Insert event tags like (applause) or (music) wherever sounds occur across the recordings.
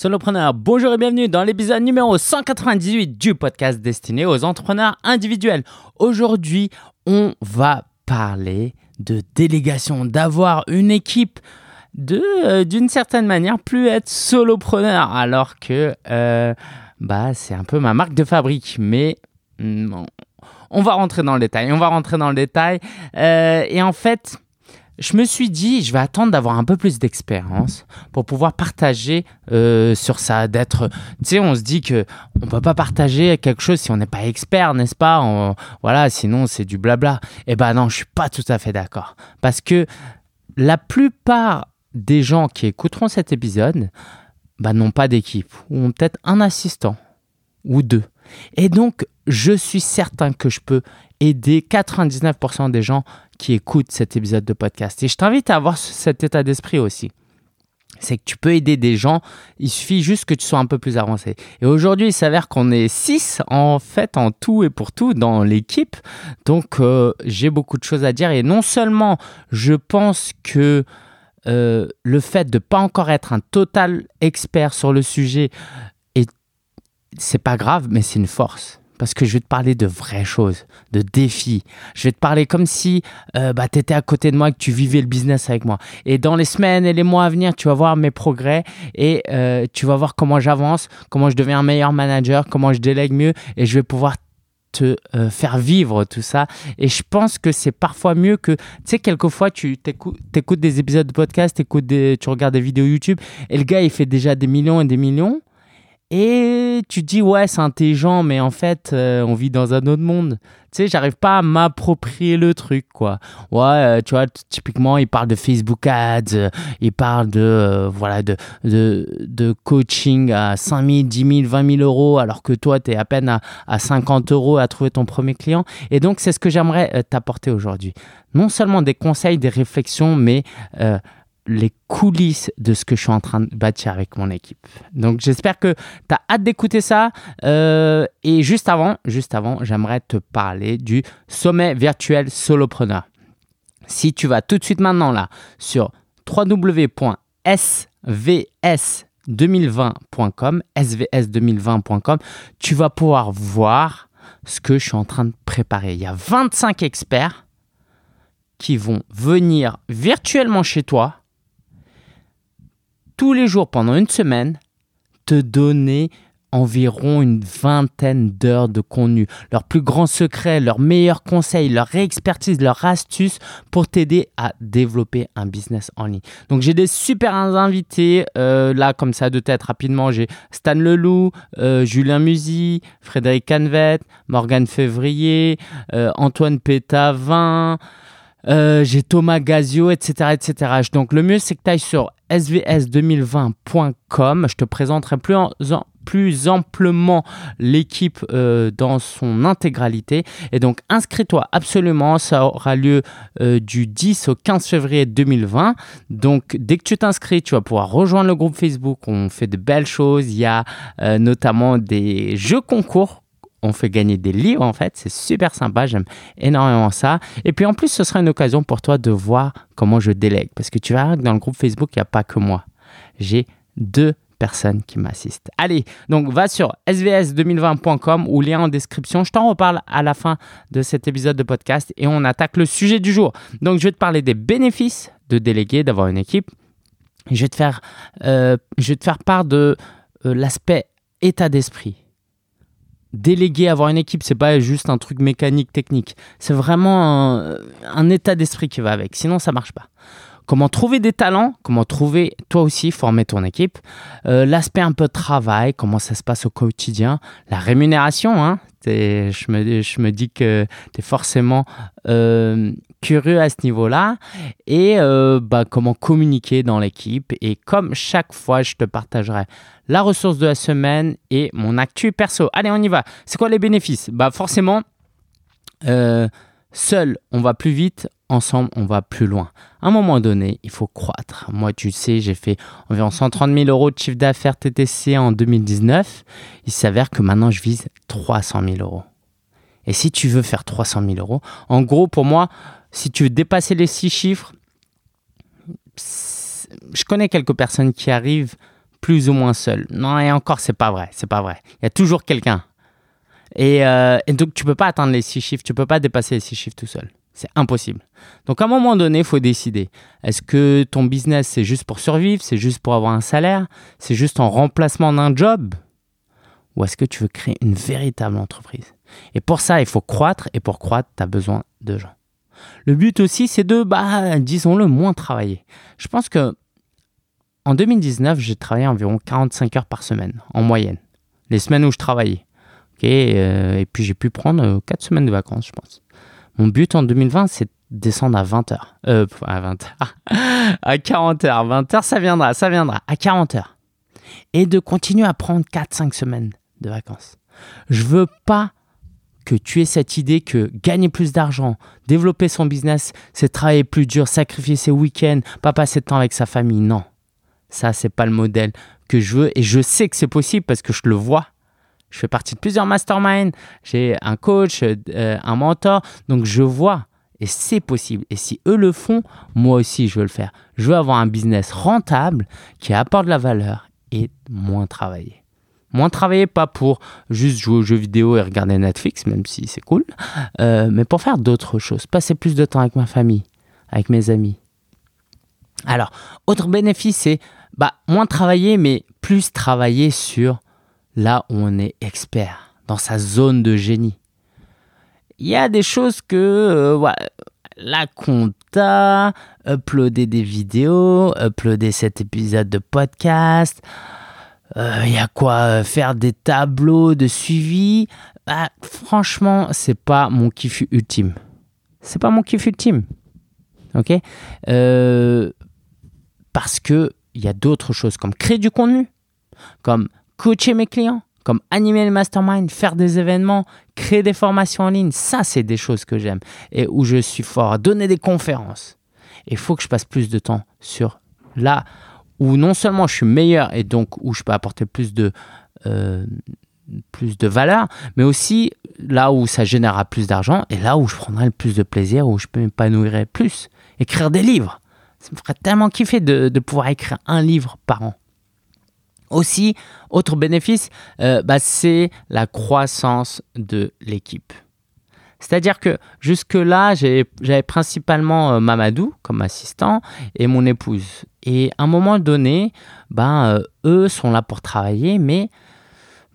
Solopreneur, bonjour et bienvenue dans l'épisode numéro 198 du podcast destiné aux entrepreneurs individuels. Aujourd'hui, on va parler de délégation, d'avoir une équipe, de euh, d'une certaine manière plus être solopreneur, alors que euh, bah c'est un peu ma marque de fabrique, mais mm, on va rentrer dans le détail. On va rentrer dans le détail euh, et en fait je me suis dit, je vais attendre d'avoir un peu plus d'expérience pour pouvoir partager euh, sur ça, d'être, tu sais, on se dit que on peut pas partager quelque chose si on n'est pas expert, n'est-ce pas? Voilà, sinon c'est du blabla. Eh ben non, je suis pas tout à fait d'accord, parce que la plupart des gens qui écouteront cet épisode, bah, n'ont pas d'équipe ou ont peut-être un assistant ou deux. Et donc, je suis certain que je peux aider 99% des gens qui écoutent cet épisode de podcast. Et je t'invite à avoir cet état d'esprit aussi. C'est que tu peux aider des gens, il suffit juste que tu sois un peu plus avancé. Et aujourd'hui, il s'avère qu'on est 6 en fait, en tout et pour tout dans l'équipe. Donc, euh, j'ai beaucoup de choses à dire. Et non seulement je pense que euh, le fait de ne pas encore être un total expert sur le sujet, c'est pas grave, mais c'est une force parce que je vais te parler de vraies choses, de défis. Je vais te parler comme si euh, bah, tu étais à côté de moi et que tu vivais le business avec moi. Et dans les semaines et les mois à venir, tu vas voir mes progrès et euh, tu vas voir comment j'avance, comment je deviens un meilleur manager, comment je délègue mieux et je vais pouvoir te euh, faire vivre tout ça. Et je pense que c'est parfois mieux que, tu sais, quelquefois, tu écoutes des épisodes de podcast, tu regardes des vidéos YouTube, et le gars, il fait déjà des millions et des millions. Et tu dis, ouais, c'est intelligent, mais en fait, euh, on vit dans un autre monde. Tu sais, j'arrive pas à m'approprier le truc, quoi. Ouais, euh, tu vois, typiquement, il parle de Facebook Ads, euh, il parle de, voilà, de, de, de, coaching à 5 000, 10 000, 20 000 euros, alors que toi, tu es à peine à, à 50 euros à trouver ton premier client. Et donc, c'est ce que j'aimerais t'apporter aujourd'hui. Non seulement des conseils, des réflexions, mais les coulisses de ce que je suis en train de bâtir avec mon équipe. Donc j'espère que tu as hâte d'écouter ça. Euh, et juste avant, juste avant, j'aimerais te parler du sommet virtuel solopreneur. Si tu vas tout de suite maintenant là sur www.svs2020.com, svs2020.com, tu vas pouvoir voir ce que je suis en train de préparer. Il y a 25 experts qui vont venir virtuellement chez toi tous les jours pendant une semaine, te donner environ une vingtaine d'heures de contenu, leurs plus grands secrets, leurs meilleurs conseils, leur expertise, leurs astuces pour t'aider à développer un business en ligne. Donc j'ai des super invités euh, là comme ça de tête rapidement. J'ai Stan Leloup, euh, Julien Musy, Frédéric Canvet, Morgane Février, euh, Antoine Pétavin. Euh, j'ai Thomas Gazio, etc., etc. Donc le mieux, c'est que tu ailles sur svs2020.com. Je te présenterai plus, amplement l'équipe euh, dans son intégralité. Et donc inscris-toi absolument. Ça aura lieu euh, du 10 au 15 février 2020. Donc dès que tu t'inscris, tu vas pouvoir rejoindre le groupe Facebook. On fait de belles choses. Il y a notamment des jeux concours on fait gagner des livres en fait. C'est super sympa, j'aime énormément ça. Et puis en plus, ce sera une occasion pour toi de voir comment je délègue. Parce que tu verras que dans le groupe Facebook, il n'y a pas que moi. J'ai deux personnes qui m'assistent. Allez, donc va sur svs2020.com ou lien en description. Je t'en reparle à la fin de cet épisode de podcast et on attaque le sujet du jour. Donc je vais te parler des bénéfices de déléguer, d'avoir une équipe. Je vais te faire, euh, je vais te faire part de euh, l'aspect état d'esprit déléguer, avoir une équipe, c'est pas juste un truc mécanique, technique. C'est vraiment un, état d'esprit qui va avec. Sinon, ça marche pas. Comment trouver des talents, comment trouver toi aussi former ton équipe, euh, l'aspect un peu travail, comment ça se passe au quotidien, la rémunération, hein, je, me, dis que tu es forcément euh, curieux à ce niveau-là et euh, bah, comment communiquer dans l'équipe. Et comme chaque fois, je te partagerai la ressource de la semaine et mon actu perso. Allez, on y va. C'est quoi les bénéfices? Bah forcément, seul, on va plus vite. Ensemble, on va plus loin. À un moment donné, il faut croître. Moi, tu sais, j'ai fait environ 130 000 euros de chiffre d'affaires TTC en 2019. Il s'avère que maintenant, je vise 300 000 euros. Et si tu veux faire 300 000 euros, en gros, pour moi, si tu veux dépasser les six chiffres, je connais quelques personnes qui arrivent plus ou moins seul. Non, et encore, c'est pas vrai, c'est pas vrai. Il y a toujours quelqu'un. Et, euh, et, donc, tu peux pas atteindre les six chiffres, tu peux pas dépasser les six chiffres tout seul. C'est impossible. Donc, à un moment donné, il faut décider. Est-ce que ton business, c'est juste pour survivre, c'est juste pour avoir un salaire, c'est juste en remplacement d'un job? Ou est-ce que tu veux créer une véritable entreprise? Et pour ça, il faut croître, et pour croître, tu as besoin de gens. Le but aussi, c'est de, bah, disons-le, moins travailler. Je pense que en 2019, j'ai travaillé environ 45 heures par semaine, en moyenne. Les semaines où je travaillais. Euh, et puis j'ai pu prendre 4 euh, semaines de vacances, je pense. Mon but en 2020, c'est de descendre à 20 heures. Euh, à 20 heures. (laughs) à 40 heures. 20 heures, ça viendra, ça viendra. À 40 heures. Et de continuer à prendre 4-5 semaines de vacances. Je veux pas que tu aies cette idée que gagner plus d'argent, développer son business, c'est travailler plus dur, sacrifier ses week-ends, pas passer de temps avec sa famille. Non. Ça, c'est pas le modèle que je veux. Et je sais que c'est possible parce que je le vois. Je fais partie de plusieurs masterminds. J'ai un coach, euh, un mentor. Donc, je vois. Et c'est possible. Et si eux le font, moi aussi, je veux le faire. Je veux avoir un business rentable qui apporte de la valeur et moins travailler. Moins travailler, pas pour juste jouer aux jeux vidéo et regarder Netflix, même si c'est cool, euh, mais pour faire d'autres choses. Passer plus de temps avec ma famille, avec mes amis. Alors, autre bénéfice, c'est bah, moins travailler, mais plus travailler sur là on est expert, dans sa zone de génie. Il y a des choses que euh, la compta, uploader des vidéos, uploader cet épisode de podcast, il euh, y a quoi euh, faire des tableaux de suivi. Bah, franchement, c'est pas mon kiff ultime. C'est pas mon kiff ultime. Ok? Parce que il y a d'autres choses comme créer du contenu, comme coacher mes clients, comme animer le mastermind, faire des événements, créer des formations en ligne. Ça, c'est des choses que j'aime et où je suis fort. Donner des conférences. Il faut que je passe plus de temps sur là où non seulement je suis meilleur et donc où je peux apporter plus de, euh, plus de valeur, mais aussi là où ça générera plus d'argent et là où je prendrai le plus de plaisir, où je peux m'épanouir plus. Écrire des livres. Ça me ferait tellement kiffer de, pouvoir écrire un livre par an. Aussi, autre bénéfice, euh, bah, c'est la croissance de l'équipe. C'est-à-dire que jusque-là, j'avais principalement euh, Mamadou comme assistant et mon épouse. Et à un moment donné, ben, euh, eux sont là pour travailler, mais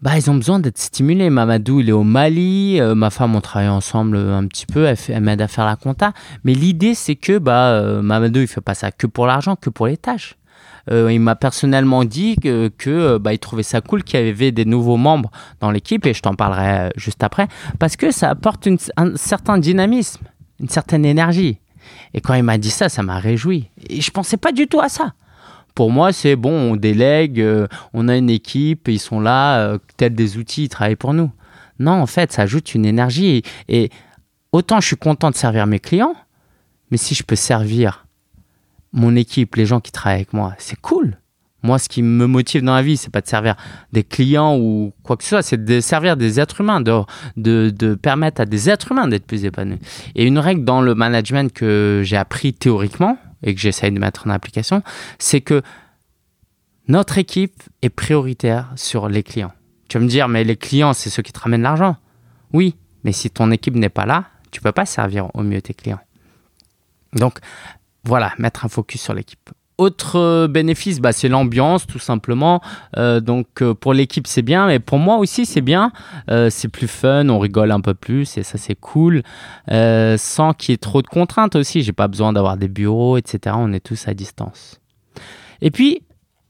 bah, ils ont besoin d'être stimulés. Mamadou, il est au Mali. Ma femme, on travaille ensemble un petit peu. Elle, m'aide à faire la compta. Mais l'idée, c'est que bah, Mamadou, il fait pas ça que pour l'argent, que pour les tâches. Euh, il m'a personnellement dit que, que bah, il trouvait ça cool qu'il y avait des nouveaux membres dans l'équipe et je t'en parlerai euh, juste après parce que ça apporte un certain dynamisme, une certaine énergie. Et quand il m'a dit ça, ça m'a réjoui. Et je pensais pas du tout à ça. Pour moi, c'est bon, on délègue, euh, on a une équipe, ils sont là, tels des outils, ils travaillent pour nous. Non, en fait, ça ajoute une énergie. et autant je suis content de servir mes clients, mais si je peux servir mon équipe, les gens qui travaillent avec moi, c'est cool. Moi, ce qui me motive dans la vie, c'est pas de servir des clients ou quoi que ce soit, c'est de servir des êtres humains, de, de, permettre à des êtres humains d'être plus épanouis. Et une règle dans le management que j'ai appris théoriquement et que j'essaye de mettre en application, c'est que notre équipe est prioritaire sur les clients. Tu vas me dire, mais les clients, c'est ceux qui te ramènent l'argent. Oui, mais si ton équipe n'est pas là, tu peux pas servir au mieux tes clients. Donc, voilà, mettre un focus sur l'équipe. Autre euh, bénéfice, bah, c'est l'ambiance tout simplement. Euh, donc euh, pour l'équipe c'est bien, mais pour moi aussi c'est bien. c'est plus fun, on rigole un peu plus et ça c'est cool. sans qu'il y ait trop de contraintes aussi. J'ai pas besoin d'avoir des bureaux, etc. On est tous à distance. Et puis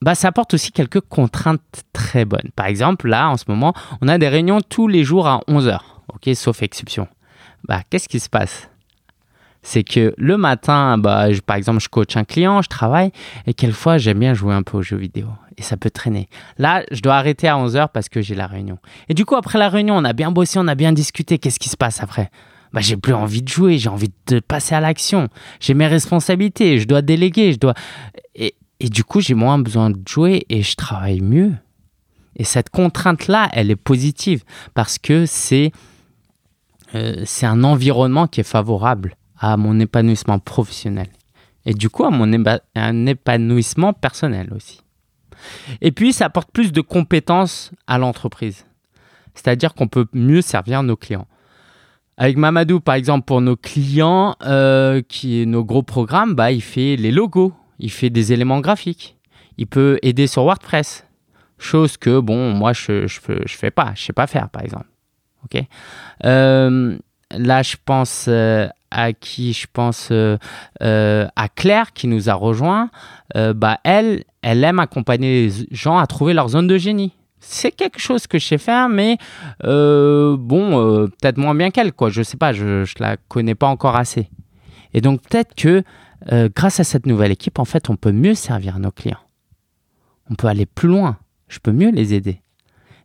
bah, ça apporte aussi quelques contraintes très bonnes. Par exemple, là en ce moment, on a des réunions tous les jours à 11h. Ok, sauf exception. Bah, qu'est-ce qui se passe? C'est que le matin, bah, par exemple, je coach un client, je travaille, et quelquefois, j'aime bien jouer un peu aux jeux vidéo. Et ça peut traîner. Là, je dois arrêter à 11h parce que j'ai la réunion. Et du coup, après la réunion, on a bien bossé, on a bien discuté. Qu'est-ce qui se passe après? Bah, J'ai plus envie de jouer, j'ai envie de passer à l'action. J'ai mes responsabilités, je dois déléguer, je dois... Et, et du coup, j'ai moins besoin de jouer et je travaille mieux. Et cette contrainte-là, elle est positive parce que c'est euh, c'est un environnement qui est favorable à mon épanouissement professionnel et du coup à mon un épanouissement personnel aussi. Et puis, ça apporte plus de compétences à l'entreprise. C'est-à-dire qu'on peut mieux servir nos clients. Avec Mamadou, par exemple, pour nos clients, euh, qui nos gros programmes, bah, il fait les logos, il fait des éléments graphiques, il peut aider sur WordPress, chose que bon, moi je je, je fais pas, je sais pas faire, par exemple. Euh, là, je pense euh, à qui Je pense à Claire qui nous a rejoint. bah elle, elle aime accompagner les gens à trouver leur zone de génie c'est quelque chose que je sais faire, mais euh, bon, euh, peut-être moins bien qu'elle, quoi. Je sais pas, je, ne la connais pas encore assez. Et donc peut-être que euh, grâce à cette nouvelle équipe, en fait, on peut mieux servir nos clients. On peut aller plus loin. Je peux mieux les aider.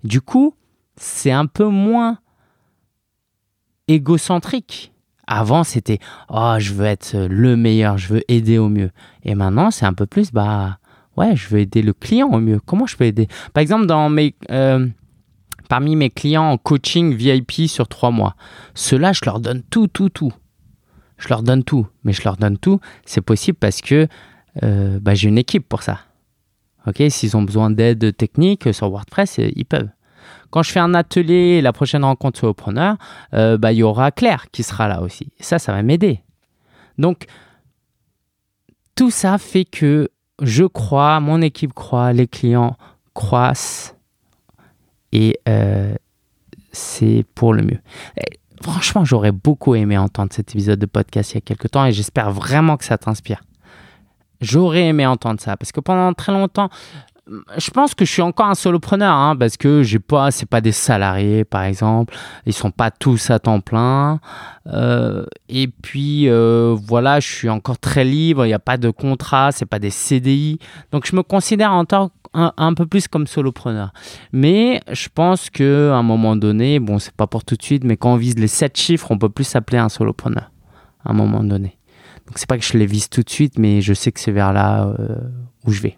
Du coup, c'est un peu moins égocentrique. Avant, c'était oh, je veux être le meilleur, je veux aider au mieux. Et maintenant, c'est un peu plus bah ouais, je veux aider le client au mieux. Comment je peux aider? Par exemple, dans mes, euh, parmi mes clients en coaching VIP sur trois mois, ceux-là, je leur donne tout, tout, tout. Je leur donne tout. Mais je leur donne tout, c'est possible parce que euh, bah, j'ai une équipe pour ça. Ok, S'ils ont besoin d'aide technique sur WordPress, euh, ils peuvent. Quand je fais un atelier, la prochaine rencontre solopreneur, euh, bah, il y aura Claire qui sera là aussi. ça, ça va m'aider. Donc, tout ça fait que je crois, mon équipe croit, les clients croissent et euh, c'est pour le mieux. franchement, j'aurais beaucoup aimé entendre cet épisode de podcast il y a quelques temps et j'espère vraiment que ça t'inspire. J'aurais aimé entendre ça parce que pendant très longtemps, je pense que je suis encore un solopreneur hein, parce que j'ai pas, c'est pas des salariés par exemple, ils sont pas tous à temps plein. Euh, et puis euh, voilà, je suis encore très libre, il n'y a pas de contrat, c'est pas des CDI, donc je me considère en tant un, peu plus comme solopreneur. Mais je pense que à un moment donné, bon, c'est pas pour tout de suite, mais quand on vise les 7 chiffres, on peut plus s'appeler un solopreneur à un moment donné. Donc c'est pas que je les vise tout de suite, mais je sais que c'est vers là euh, où je vais.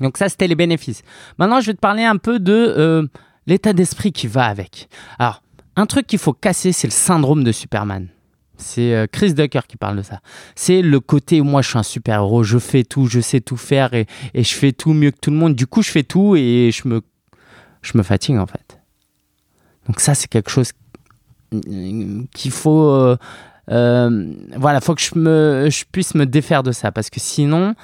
Donc ça, c'était les bénéfices. Maintenant, je vais te parler un peu de euh, l'état d'esprit qui va avec. Alors, un truc qu'il faut casser, c'est le syndrome de Superman. C'est euh, Chris Ducker qui parle de ça. C'est le côté moi je suis un super-héros, je fais tout, je sais tout faire et, je fais tout mieux que tout le monde. Du coup, je fais tout et je me, je me fatigue en fait. Donc ça, c'est quelque chose qu'il faut... Euh, voilà, faut que je, me, je puisse me défaire de ça parce que sinon,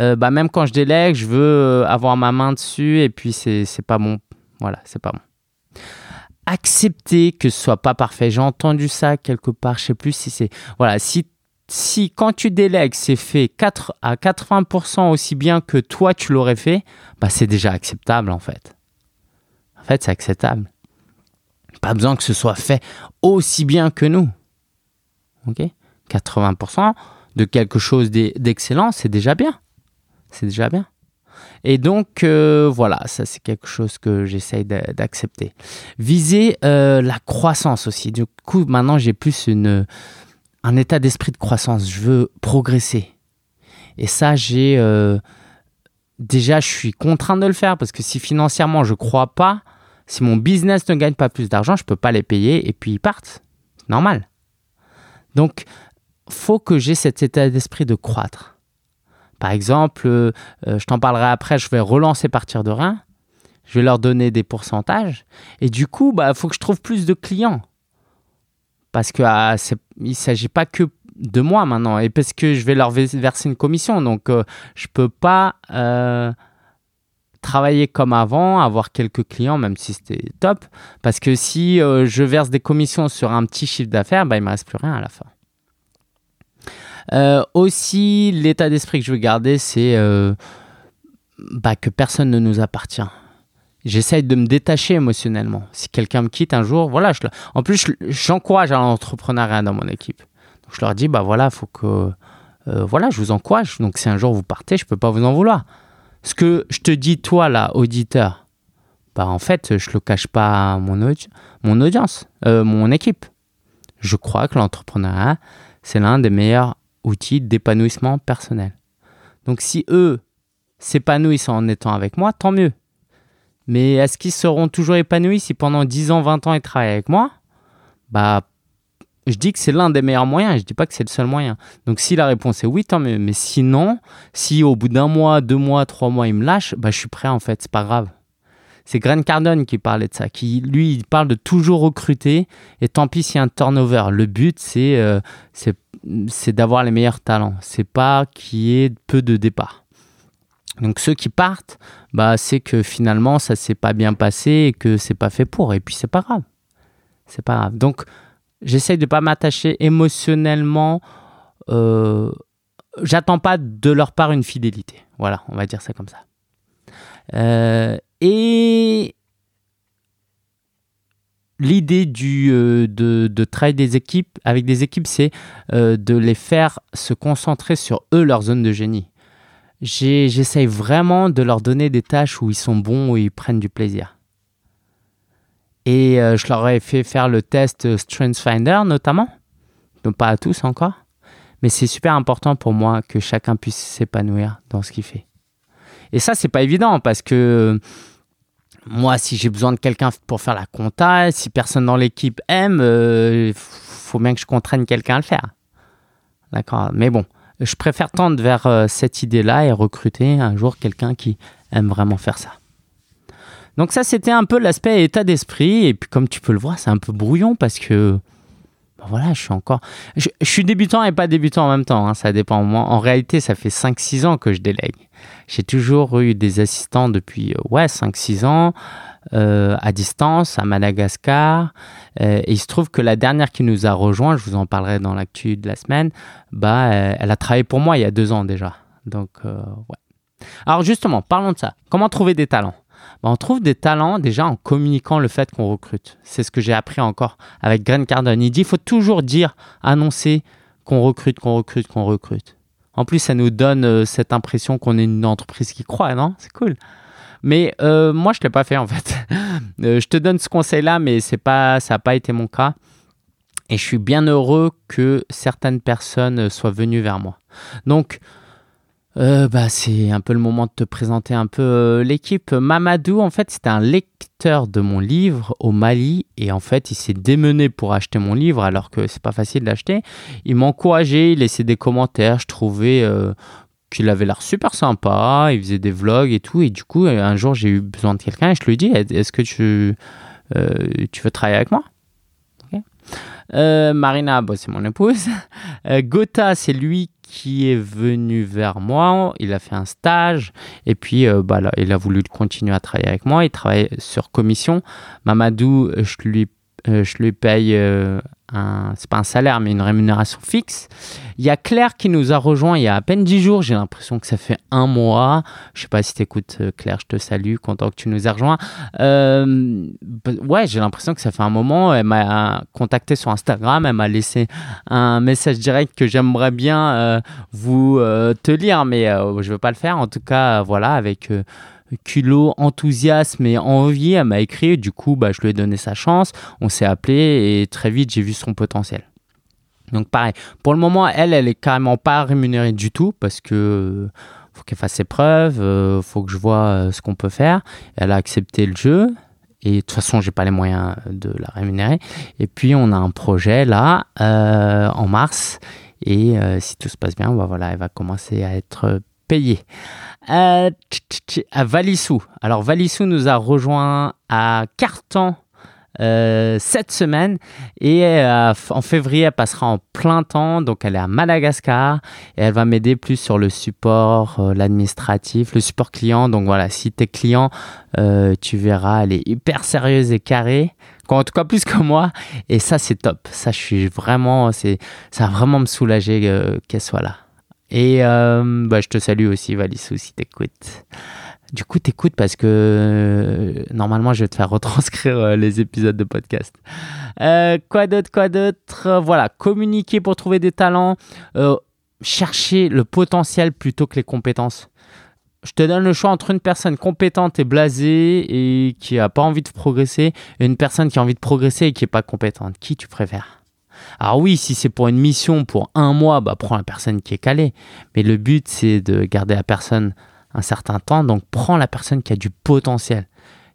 euh, bah, même quand je délègue, je veux euh, avoir ma main dessus et puis c'est pas bon. Voilà, c'est pas bon. Accepter que ce soit pas parfait. J'ai entendu ça quelque part, je sais plus si c'est. Voilà, si, si quand tu délègues, c'est fait 4 à 80% aussi bien que toi tu l'aurais fait, bah, c'est déjà acceptable en fait. En fait, c'est acceptable. Pas besoin que ce soit fait aussi bien que nous. Ok 80% de quelque chose d'excellent, c'est déjà bien c'est déjà bien. Et donc, euh, voilà, ça c'est quelque chose que j'essaye d'accepter. Viser euh, la croissance aussi. Du coup, maintenant, j'ai plus un état d'esprit de croissance. Je veux progresser. Et ça, j'ai... Euh, déjà, je suis contraint de le faire parce que si financièrement, je ne crois pas, si mon business ne gagne pas plus d'argent, je ne peux pas les payer et puis ils partent. Normal. Donc, faut que j'ai cet état d'esprit de croître. Par exemple, euh, euh, je t'en parlerai après, je vais relancer partir de rien. Je vais leur donner des pourcentages. Et du coup, il bah, faut que je trouve plus de clients. Parce qu'il ah, ne s'agit pas que de moi maintenant. Et parce que je vais leur verser une commission. Donc, euh, je ne peux pas travailler comme avant, avoir quelques clients, même si c'était top. Parce que si je verse des commissions sur un petit chiffre d'affaires, bah, il ne me reste plus rien à la fin. Euh, aussi, l'état d'esprit que je veux garder, c'est euh, bah, que personne ne nous appartient. J'essaye de me détacher émotionnellement. Si quelqu'un me quitte un jour, voilà. En plus, j'encourage à l'entrepreneuriat dans mon équipe. Donc, je leur dis, bah voilà, faut que, euh, voilà, je vous encourage. Donc, si un jour vous partez, je peux pas vous en vouloir. Ce que je te dis, toi, là, auditeur, bah en fait, je le cache pas à mon, mon audience, mon équipe. Je crois que l'entrepreneuriat, c'est l'un des meilleurs outils d'épanouissement personnel. Donc si eux s'épanouissent en étant avec moi, tant mieux. Mais est-ce qu'ils seront toujours épanouis si pendant 10 ans, 20 ans ils travaillent avec moi? Bah je dis que c'est l'un des meilleurs moyens, je dis pas que c'est le seul moyen. Donc si la réponse est oui, tant mieux. Mais sinon, si au bout d'un mois, deux mois, trois mois, il me lâche, bah, je suis prêt en fait, c'est pas grave. C'est Grant Cardone qui parlait de ça, qui lui, il parle de toujours recruter et tant pis s'il y a un turnover. Le but, c'est euh, d'avoir les meilleurs talents. C'est pas qu'il y ait peu de départs. Donc ceux qui partent, bah, c'est que finalement ça s'est pas bien passé et que c'est pas fait pour. Et puis c'est pas grave. C'est pas grave. Donc j'essaye de pas m'attacher émotionnellement. Euh, J'attends pas de leur part une fidélité. Voilà, on va dire ça comme ça. Euh, et l'idée euh, de, de, travailler des équipes avec des équipes, c'est de les faire se concentrer sur eux, leur zone de génie. J'essaye vraiment de leur donner des tâches où ils sont bons, où ils prennent du plaisir. Et euh, je leur ai fait faire le test StrengthsFinder notamment. Donc pas à tous encore. Mais c'est super important pour moi que chacun puisse s'épanouir dans ce qu'il fait. Et ça, c'est pas évident parce que moi, si j'ai besoin de quelqu'un pour faire la compta, si personne dans l'équipe aime, il euh, faut bien que je contraigne quelqu'un à le faire. D'accord? Mais bon, je préfère tendre vers euh, cette idée-là et recruter un jour quelqu'un qui aime vraiment faire ça. Donc ça, c'était un peu l'aspect état d'esprit. Et puis comme tu peux le voir, c'est un peu brouillon parce que ben voilà, je suis encore... Je, suis débutant et pas débutant en même temps, hein, ça dépend. Moi, en réalité, ça fait 5-6 ans que je délègue. J'ai toujours eu des assistants depuis euh, ouais, 5-6 ans. Euh, à distance à Madagascar. Euh, et il se trouve que la dernière qui nous a rejoint, je vous en parlerai dans l'actu de la semaine, bah, elle a travaillé pour moi il y a deux ans déjà. Donc, ouais. Alors justement, parlons de ça. Comment trouver des talents? On trouve des talents déjà en communiquant le fait qu'on recrute. C'est ce que j'ai appris encore avec Grant Cardone. Il dit il faut toujours dire, annoncer qu'on recrute, qu'on recrute, qu'on recrute. En plus, ça nous donne cette impression qu'on est une entreprise qui croit, non? C'est cool. Mais euh, moi, je ne l'ai pas fait en fait. (laughs) Euh, je te donne ce conseil-là, mais c'est pas, ça n'a pas été mon cas. Et je suis bien heureux que certaines personnes soient venues vers moi. Donc, euh, bah, c'est un peu le moment de te présenter un peu l'équipe. Mamadou, en fait, c'était un lecteur de mon livre au Mali et en fait, il s'est démené pour acheter mon livre alors que c'est pas facile d'acheter. Il m'encourageait, il laissait des commentaires. Je trouvais qu'il avait l'air super sympa, il faisait des vlogs et tout. Et du coup, un jour, j'ai eu besoin de quelqu'un et je lui ai dit Est-ce que tu, euh, tu veux travailler avec moi? Euh, Marina, bah, c'est mon épouse. Euh, Gotha, c'est lui qui est venu vers moi. Il a fait un stage et puis bah, là, il a voulu continuer à travailler avec moi. Il travaille sur commission. Mamadou, je lui, je lui paye c'est pas un salaire, mais une rémunération fixe. Il y a Claire qui nous a rejoint il y a à peine 10 jours. J'ai l'impression que ça fait un mois. Je sais pas si t'écoutes, euh, Claire, je te salue, content que tu nous aies rejoint. Euh, ouais, j'ai l'impression que ça fait un moment. Elle m'a contacté sur Instagram, elle m'a laissé un message direct que j'aimerais bien euh, vous te lire, mais je veux pas le faire. En tout cas, voilà, avec culot, enthousiasme et envie. Elle m'a écrit, du coup, bah, je lui ai donné sa chance. On s'est appelé et très vite, j'ai vu son potentiel. Donc, pareil, pour le moment, elle, elle est carrément pas rémunérée du tout parce que faut qu'elle fasse ses preuves, euh, faut que je vois euh, ce qu'on peut faire. Elle a accepté le jeu. Et de toute façon, j'ai pas les moyens de la rémunérer. Et puis, on a un projet là, euh, en mars. Et si tout se passe bien, bah voilà, elle va commencer à être payée. Euh, à Valissou. Alors Valissou nous a rejoint à Cartan euh, cette semaine. Et euh, en février elle passera en plein temps. Donc elle est à Madagascar. Et elle va m'aider plus sur le support l'administratif le support client. Donc voilà si t'es client tu verras elle est hyper sérieuse et carrée. En tout cas plus que moi. Et ça c'est top. Ça je suis vraiment ça va vraiment me soulager qu'elle soit là et euh, bah, je te salue aussi, Valissou, si t'écoutes. Du coup, t'écoutes parce que euh, normalement, je vais te faire retranscrire euh, les épisodes de podcast. quoi d'autre, quoi d'autre? Voilà, communiquer pour trouver des talents. chercher le potentiel plutôt que les compétences. Je te donne le choix entre une personne compétente et blasée et qui n'a pas envie de progresser et une personne qui a envie de progresser et qui n'est pas compétente. Qui tu préfères? Alors oui, si c'est pour une mission pour un mois, bah prends la personne qui est calée. Mais le but c'est de garder la personne un certain temps, donc prends la personne qui a du potentiel.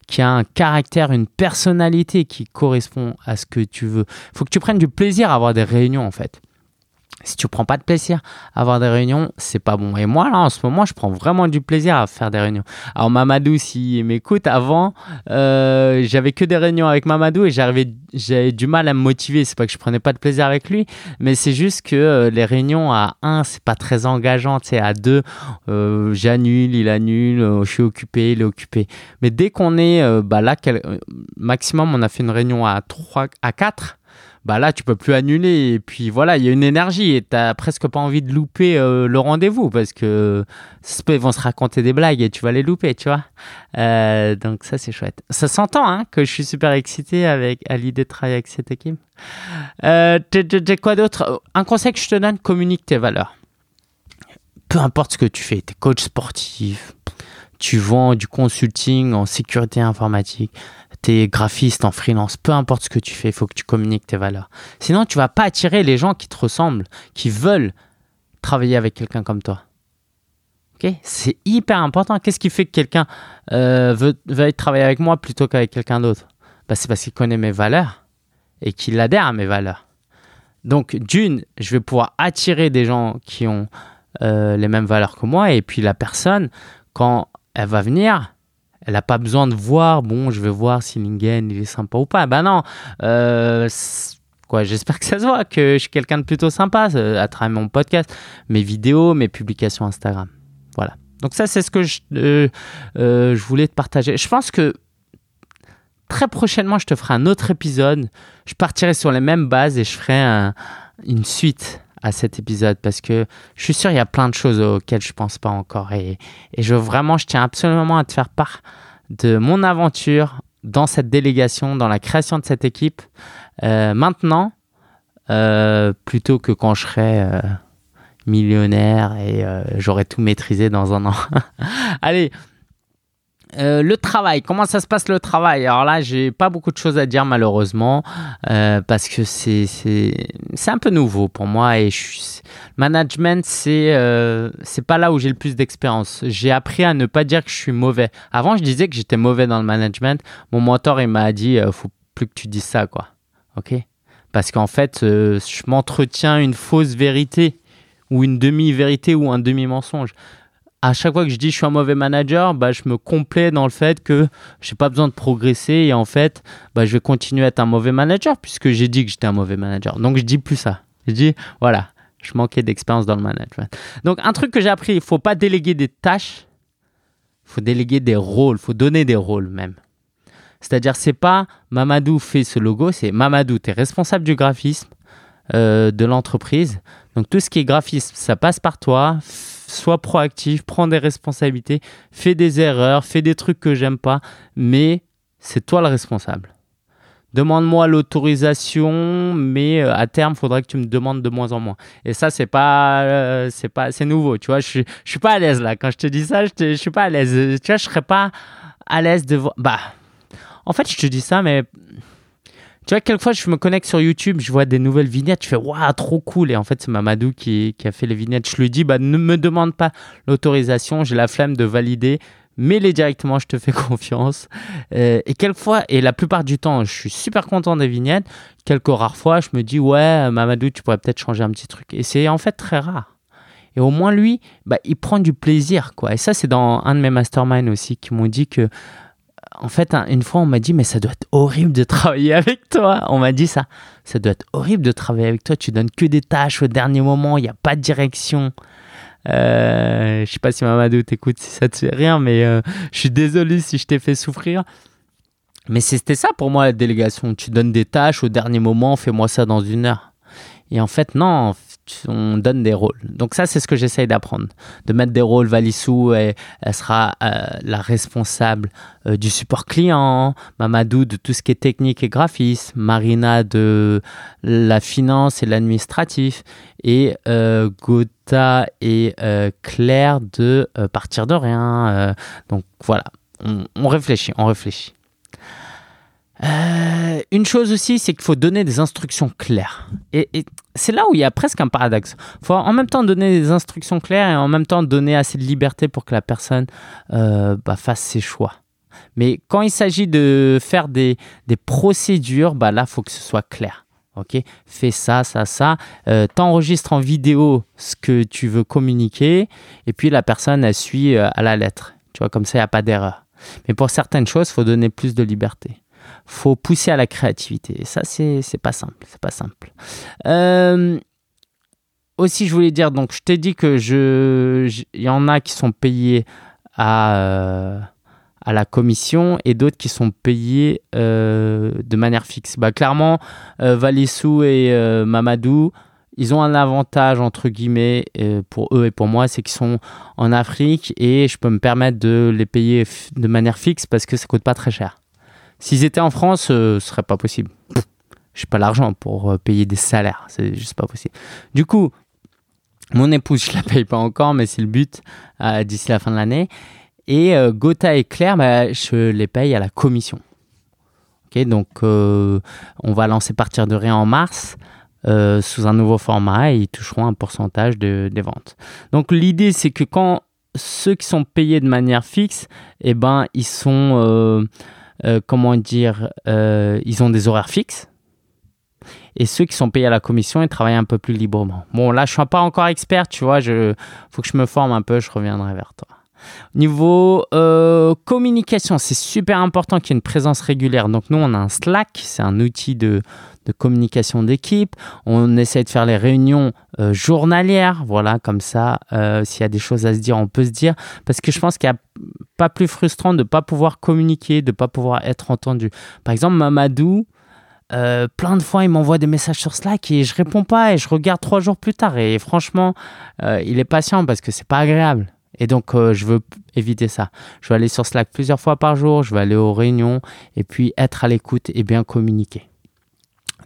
qui a un caractère, une personnalité qui correspond à ce que tu veux. Il faut que tu prennes du plaisir à avoir des réunions en fait si tu prends pas de plaisir à avoir des réunions, c'est pas bon. Et moi, là, en ce moment, je prends vraiment du plaisir à faire des réunions. Alors, Mamadou, s'il m'écoute, avant, euh, j'avais que des réunions avec Mamadou et j'arrivais, j'avais du mal à me motiver. C'est pas que je prenais pas de plaisir avec lui, mais c'est juste que euh, les réunions à un, c'est pas très engageant. Tu sais, à deux, euh, j'annule, il annule, je suis occupé, il est occupé. Mais dès qu'on est, bah là, maximum, on a fait une réunion à trois, à quatre bah là tu peux plus annuler. Et puis voilà il y a une énergie et tu n'as presque pas envie de louper euh, le rendez-vous parce que ils vont se raconter des blagues et tu vas les louper tu vois. Euh, donc ça c'est chouette. Ça s'entend hein, que je suis super excité avec à l'idée de travailler avec cette équipe. Euh, quoi d'autre? Un conseil que je te donne communique tes valeurs. Peu importe ce que tu fais tu es coach sportif tu vends du consulting en sécurité informatique t'es graphiste en freelance, peu importe ce que tu fais, il faut que tu communiques tes valeurs. Sinon, tu vas pas attirer les gens qui te ressemblent, qui veulent travailler avec quelqu'un comme toi. C'est hyper important. Qu'est-ce qui fait que quelqu'un euh, veut, veut travailler avec moi plutôt qu'avec quelqu'un d'autre? Bah, C'est parce qu'il connaît mes valeurs et qu'il adhère à mes valeurs. Donc, d'une, je vais pouvoir attirer des gens qui ont euh, les mêmes valeurs que moi. Et puis, la personne, quand elle va venir, elle n'a pas besoin de voir, bon, je vais voir si Lingen il est sympa ou pas. Ben non, euh, quoi, j'espère que ça se voit, que je suis quelqu'un de plutôt sympa à travers mon podcast, mes vidéos, mes publications Instagram. Voilà. Donc ça, c'est ce que euh, euh, je voulais te partager. Je pense que très prochainement, je te ferai un autre épisode. Je partirai sur les mêmes bases et je ferai une suite à cet épisode parce que je suis sûr il y a plein de choses auxquelles je pense pas encore et, et je vraiment je tiens absolument à te faire part de mon aventure dans cette délégation, dans la création de cette équipe euh, maintenant euh, plutôt que quand je serai euh, millionnaire et j'aurai tout maîtrisé dans un an. (laughs) Allez, euh, le travail, comment ça se passe le travail? Alors là, j'ai pas beaucoup de choses à dire malheureusement euh, parce que c'est c'est un peu nouveau pour moi et management c'est euh, c'est pas là où j'ai le plus d'expérience. J'ai appris à ne pas dire que je suis mauvais. Avant, je disais que j'étais mauvais dans le management. Mon mentor il m'a dit faut plus que tu dises ça quoi. OK? Parce qu'en fait, je m'entretiens une fausse vérité ou une demi-vérité ou un demi-mensonge à chaque fois que je dis je suis un mauvais manager, bah, je me complais dans le fait que j'ai pas besoin de progresser et en fait, bah, je vais continuer à être un mauvais manager puisque j'ai dit que j'étais un mauvais manager. Donc je dis plus ça. Je dis voilà, je manquais d'expérience dans le management. Donc un truc que j'ai appris, il faut pas déléguer des tâches, faut déléguer des rôles, faut donner des rôles même. C'est-à-dire c'est pas Mamadou fait ce logo, c'est Mamadou, tu es responsable du graphisme euh, de l'entreprise. Donc tout ce qui est graphisme, ça passe par toi sois proactif, prends des responsabilités, fais des erreurs, fais des trucs que j'aime pas, mais c'est toi le responsable. Demande-moi l'autorisation, mais euh, à terme, il faudra que tu me demandes de moins en moins. Et ça, c'est pas, euh, c'est pas, c'est nouveau. Tu vois, je suis, je suis pas à l'aise là. Quand je te dis ça, je, te, je suis pas à l'aise. Tu vois, je serais pas à l'aise de voir. Bah, en fait, je te dis ça, mais tu vois, quelquefois, je me connecte sur YouTube, je vois des nouvelles vignettes, je fais waouh, trop cool. Et en fait, c'est Mamadou qui, qui, a fait les vignettes. Je lui dis, bah, ne me demande pas l'autorisation, j'ai la flemme de valider. Mets-les directement, je te fais (laughs) confiance. Euh, et quelquefois, et la plupart du temps, je suis super content des vignettes. Quelques rares fois, je me dis, ouais, Mamadou, tu pourrais peut-être changer un petit truc. Et c'est en fait très rare. Et au moins, lui, bah, il prend du plaisir. quoi. Et ça, c'est dans un de mes masterminds aussi qui m'ont dit que en fait, une fois, on m'a dit, mais ça doit être horrible de travailler (laughs) avec toi. On m'a dit ça. Ça doit être horrible de travailler avec toi. Tu donnes que des tâches au dernier moment. Il n'y a pas de direction. Euh, je sais pas si Mamadou t'écoute, si ça te fait rien, mais euh, je suis désolé si je t'ai fait souffrir. Mais c'était ça pour moi la délégation. Tu donnes des tâches au dernier moment, fais-moi ça dans une heure. Et en fait, non, on donne des rôles. Donc ça, c'est ce que j'essaye d'apprendre, de mettre des rôles. Valissou, elle, sera euh, la responsable euh, du support client, Mamadou de tout ce qui est technique et graphisme, Marina de la finance et l'administratif, et euh, Gotha et Claire de partir de rien. donc voilà, on réfléchit, on réfléchit. Euh, une chose aussi, c'est qu'il faut donner des instructions claires. Et, c'est là où il y a presque un paradoxe. Il faut en même temps donner des instructions claires et en même temps donner assez de liberté pour que la personne euh, bah, fasse ses choix. Mais quand il s'agit de faire des, procédures, bah là, il faut que ce soit clair. Ok, fais ça, ça, ça. Euh, T'enregistres en vidéo ce que tu veux communiquer, et puis la personne elle suit euh, à la lettre. Tu vois, comme ça, il n'y a pas d'erreur. Mais pour certaines choses, il faut donner plus de liberté. Faut pousser à la créativité. Et ça, c'est pas simple. C'est pas simple. Euh, aussi, je voulais dire, donc, je t'ai dit que je, y en a qui sont payés à, euh, à la commission et d'autres qui sont payés euh, de manière fixe. Bah, clairement, Valissou et Mamadou, ils ont un avantage, entre guillemets, pour eux et pour moi, c'est qu'ils sont en Afrique et je peux me permettre de les payer de manière fixe parce que ça coûte pas très cher. S'ils étaient en France, euh, ce serait pas possible. J'ai pas l'argent pour euh, payer des salaires, c'est juste pas possible. Du coup, mon épouse, (laughs) je la paye pas encore, mais c'est le but euh, d'ici la fin de l'année. Et euh, Gotha et Claire, bah, je les paye à la commission. Donc on va lancer partir de rien en mars sous un nouveau format et ils toucheront un pourcentage de- des ventes. Donc l'idée c'est que quand ceux qui sont payés de manière fixe, eh ben ils sont comment dire, euh, ils ont des horaires fixes. Et ceux qui sont payés à la commission, ils travaillent un peu plus librement. Bon, là, je suis pas encore expert, tu vois. Je faut que je me forme un peu. Je reviendrai vers toi. Niveau euh, communication, c'est super important qu'il y ait une présence régulière. Donc nous, on a un Slack, c'est un outil de, communication d'équipe. On essaie de faire les réunions euh, journalières, voilà, comme ça, euh, s'il y a des choses à se dire, on peut se dire. Parce que je pense qu'il n'y a pas plus frustrant de ne pas pouvoir communiquer, de ne pas pouvoir être entendu. Par exemple, Mamadou, plein de fois, il m'envoie des messages sur Slack et je réponds pas et je regarde trois jours plus tard. Et franchement, il est patient parce que c'est pas agréable. Et donc, euh, je veux éviter ça. Je vais aller sur Slack plusieurs fois par jour, je vais aller aux réunions et puis être à l'écoute et bien communiquer.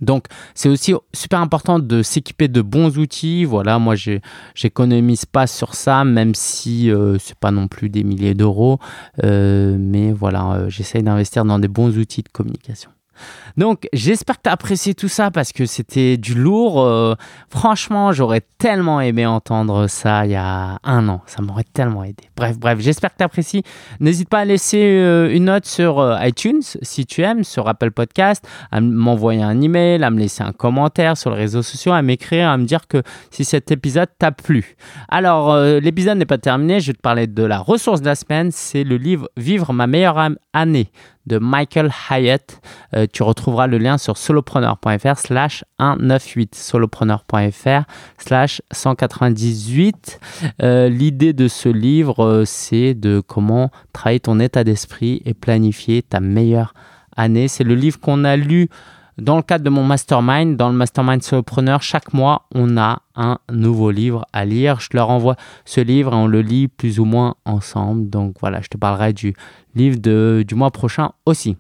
Donc, c'est aussi super important de s'équiper de bons outils. Voilà, moi, j'ai- j'économise pas sur ça, même si euh, c'est pas non plus des milliers d'euros. Euh, mais voilà, euh, j'essaye d'investir dans des bons outils de communication. Donc, j'espère que tu as apprécié tout ça parce que c'était du lourd. Euh, franchement, j'aurais tellement aimé entendre ça il y a un an. Ça m'aurait tellement aidé. Bref, bref, j'espère que tu apprécies. N'hésite pas à laisser euh, une note sur euh, iTunes si tu aimes, sur Apple Podcast, à m'envoyer un email, à me laisser un commentaire sur les réseaux sociaux, à m'écrire, à me dire que si cet épisode t'a plu. Alors, l'épisode n'est pas terminé. Je vais te parler de la ressource de la semaine. C'est le livre Vivre ma meilleure année de Michael Hyatt. Euh, tu retrouveras le lien sur solopreneur.fr slash 198 solopreneur.fr slash 198. Euh, L'idée de ce livre, euh, c'est de comment travailler ton état d'esprit et planifier ta meilleure année. C'est le livre qu'on a lu dans le cadre de mon mastermind. Dans le mastermind solopreneur, chaque mois, on a un nouveau livre à lire. Je leur envoie ce livre et on le lit plus ou moins ensemble. Donc voilà, je te parlerai du livre du mois prochain aussi.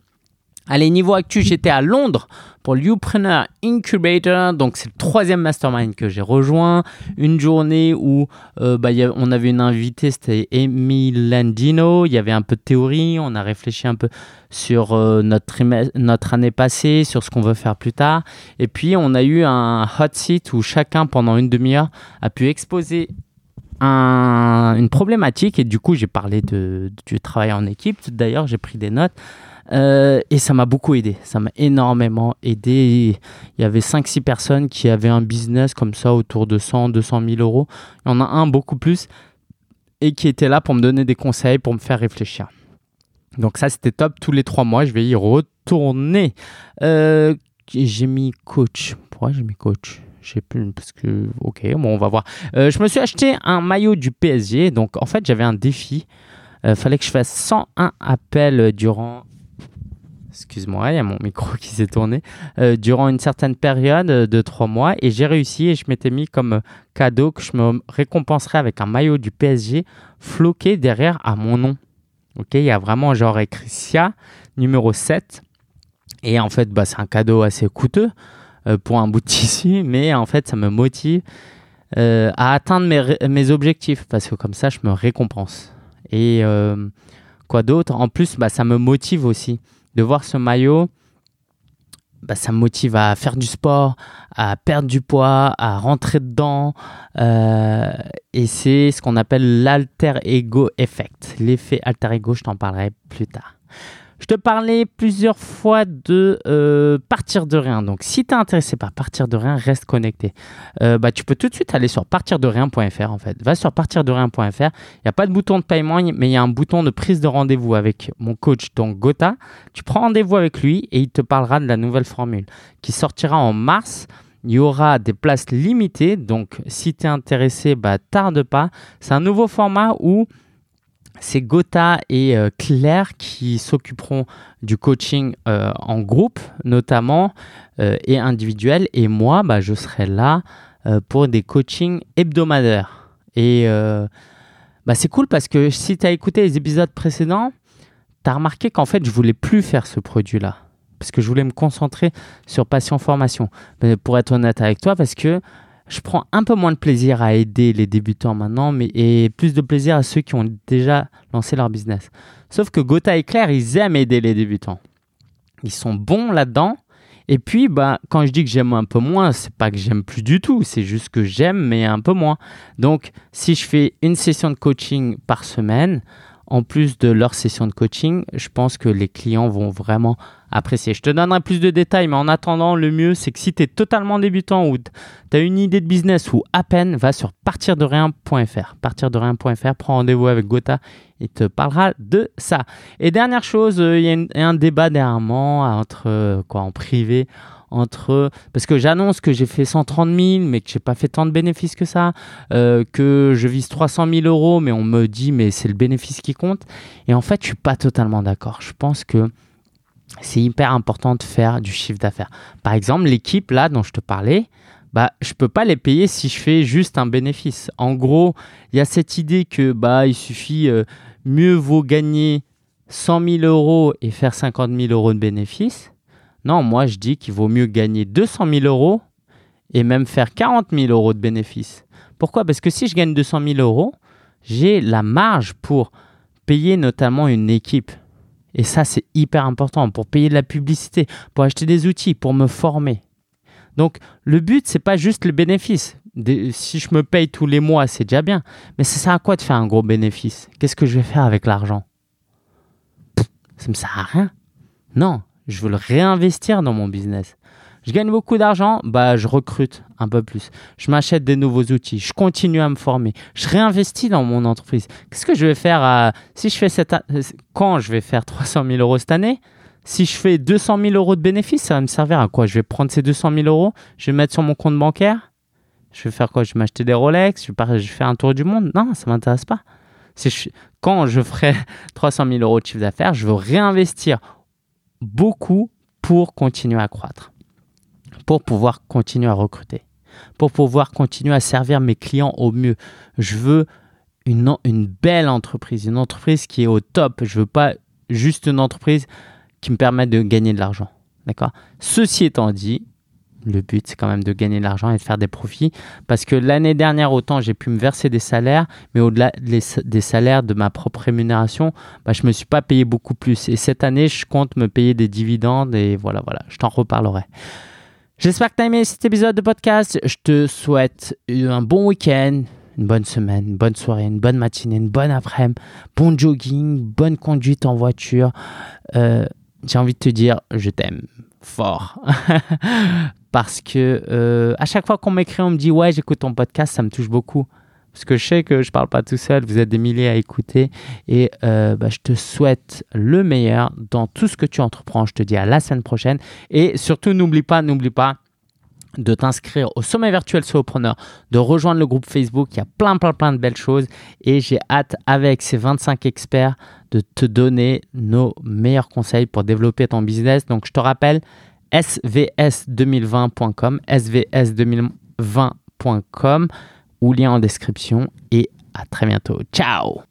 Allez, niveau actu, j'étais à Londres pour l'Upreneur Incubator. Donc, c'est le troisième mastermind que j'ai rejoint. Une journée où euh, bah, a- on avait une invitée, c'était Amy Landino. Il y avait un peu de théorie. On a réfléchi un peu sur euh, notre, année passée, sur ce qu'on veut faire plus tard. Et puis, on a eu un hot seat où chacun, pendant une demi-heure, a pu exposer un- une problématique. Et du coup, j'ai parlé de, du travail en équipe. D'ailleurs, j'ai pris des notes. Euh, et ça m'a beaucoup aidé. Ça m'a énormément aidé. Il y avait 5-6 personnes qui avaient un business comme ça autour de 100, 200 000 euros. Il y en a un beaucoup plus et qui était là pour me donner des conseils, pour me faire réfléchir. Donc ça, c'était top. Tous les trois mois, je vais y retourner. Euh, j'ai mis coach. Pourquoi j'ai mis coach? Je sais plus, parce que, ok, bon, on va voir. Euh, je me suis acheté un maillot du PSG. Donc, en fait, j'avais un défi. Il fallait que je fasse 101 appels durant excuse-moi, il y a mon micro qui s'est tourné, euh, durant une certaine période euh, de trois mois et j'ai réussi et je m'étais mis comme cadeau que je me récompenserais avec un maillot du PSG floqué derrière à mon nom. Ok, il y a vraiment genre écrit SIA numéro 7 et en fait bah, c'est un cadeau assez coûteux euh, pour un bout de tissu mais en fait ça me motive à atteindre mes, mes objectifs parce que comme ça je me récompense. Et quoi d'autre? En plus, bah, ça me motive aussi de voir ce maillot bah, ça me motive à faire du sport, à perdre du poids, à rentrer dedans. Euh, et c'est ce qu'on appelle l'alter ego effect. L'effet alter ego, je t'en parlerai plus tard. Je te parlais plusieurs fois de euh, partir de rien. Donc, si tu es intéressé par partir de rien, reste connecté. Euh, bah, tu peux tout de suite aller sur partirderian.fr en fait. Va sur partirderian.fr. Il n'y a pas de bouton de paiement, mais il y a un bouton de prise de rendez-vous avec mon coach, donc Gotha. Tu prends rendez-vous avec lui et il te parlera de la nouvelle formule qui sortira en mars. Il y aura des places limitées. Donc, si tu es intéressé, bah, tarde pas. C'est un nouveau format où c'est Gotha et euh, Claire qui s'occuperont du coaching euh, en groupe notamment euh, et individuel. Et moi, bah, je serai là pour des coachings hebdomadaires. Et bah, c'est cool parce que si tu as écouté les épisodes précédents, tu as remarqué qu'en fait, je voulais plus faire ce produit-là. Parce que je voulais me concentrer sur Passion Formation. Mais pour être honnête avec toi, parce que je prends un peu moins de plaisir à aider les débutants maintenant, mais et plus de plaisir à ceux qui ont déjà lancé leur business. Sauf que Gotha et Claire, ils aiment aider les débutants. Ils sont bons là-dedans. Et puis, bah, quand je dis que j'aime un peu moins, c'est pas que j'aime plus du tout, c'est juste que j'aime, mais un peu moins. Donc, si je fais une session de coaching par semaine, en plus de leur session de coaching, je pense que les clients vont vraiment apprécier. Je te donnerai plus de détails, mais en attendant, le mieux, c'est que si tu es totalement débutant ou tu as une idée de business ou à peine, va sur partirderien.fr. Partirderien.fr, prends rendez-vous avec Gotha, il te parlera de ça. Et dernière chose, euh, il y, a un débat dernièrement entre, euh, quoi, en privé entre parce que j'annonce que j'ai fait 130 000 mais que j'ai pas fait tant de bénéfices que ça euh, que je vise 300 000 euros mais on me dit mais c'est le bénéfice qui compte et en fait je suis pas totalement d'accord je pense que c'est hyper important de faire du chiffre d'affaires par exemple l'équipe là dont je te parlais bah, je peux pas les payer si je fais juste un bénéfice. En gros, il y a cette idée que bah, il suffit euh, mieux vaut gagner 100 000 euros et faire 50 000 euros de bénéfices non, moi je dis qu'il vaut mieux gagner 200 000 euros et même faire 40 000 euros de bénéfices. Pourquoi? Parce que si je gagne 200 000 euros, j'ai la marge pour payer notamment une équipe. Et ça, c'est hyper important pour payer de la publicité, pour acheter des outils, pour me former. Donc, le but, c'est pas juste le bénéfice. si je me paye tous les mois, c'est déjà bien. Mais ça sert à quoi de faire un gros bénéfice? Qu'est-ce que je vais faire avec l'argent? Ça me sert à rien. Non, je veux le réinvestir dans mon business. Je gagne beaucoup d'argent, bah je recrute un peu plus. Je m'achète des nouveaux outils, je continue à me former, je réinvestis dans mon entreprise. Qu'est-ce que je vais faire si je fais cette quand je vais faire 300 000 euros cette année? Si je fais 200 000 euros de bénéfices, ça va me servir à quoi? Je vais prendre ces 200 000 euros, je vais mettre sur mon compte bancaire. Je vais faire quoi? Je vais m'acheter des Rolex, je vais, faire un tour du monde. Non, ça m'intéresse pas. quand je ferai (laughs) 300 000 euros de chiffre d'affaires, je veux réinvestir beaucoup pour continuer à croître, pour pouvoir continuer à recruter, pour pouvoir continuer à servir mes clients au mieux. Je veux une, belle entreprise, une entreprise qui est au top. Je veux pas juste une entreprise qui me permette de gagner de l'argent. D'accord? Ceci étant dit, le but, c'est quand même de gagner de l'argent et de faire des profits. Parce que l'année dernière, autant j'ai pu me verser des salaires, mais au-delà des salaires de ma propre rémunération, bah, je ne me suis pas payé beaucoup plus. Et cette année, je compte me payer des dividendes et voilà, voilà, je t'en reparlerai. J'espère que tu as aimé cet épisode de podcast. Je te souhaite un bon week-end, une bonne semaine, une bonne soirée, une bonne matinée, une bonne après-midi, bon jogging, bonne conduite en voiture. Euh, j'ai envie de te dire, je t'aime fort. (laughs) parce que euh, à chaque fois qu'on m'écrit, on me dit ouais, j'écoute ton podcast, ça me touche beaucoup. Parce que je sais que je parle pas tout seul, vous êtes des milliers à écouter et euh, bah, je te souhaite le meilleur dans tout ce que tu entreprends. Je te dis à la semaine prochaine et surtout n'oublie pas, n'oublie pas de t'inscrire au sommet virtuel Solopreneur, de rejoindre le groupe Facebook. Il y a plein, plein, plein de belles choses. Et j'ai hâte, avec ces 25 experts, de te donner nos meilleurs conseils pour développer ton business. Donc, je te rappelle, svs2020.com, svs2020.com ou lien en description et à très bientôt. Ciao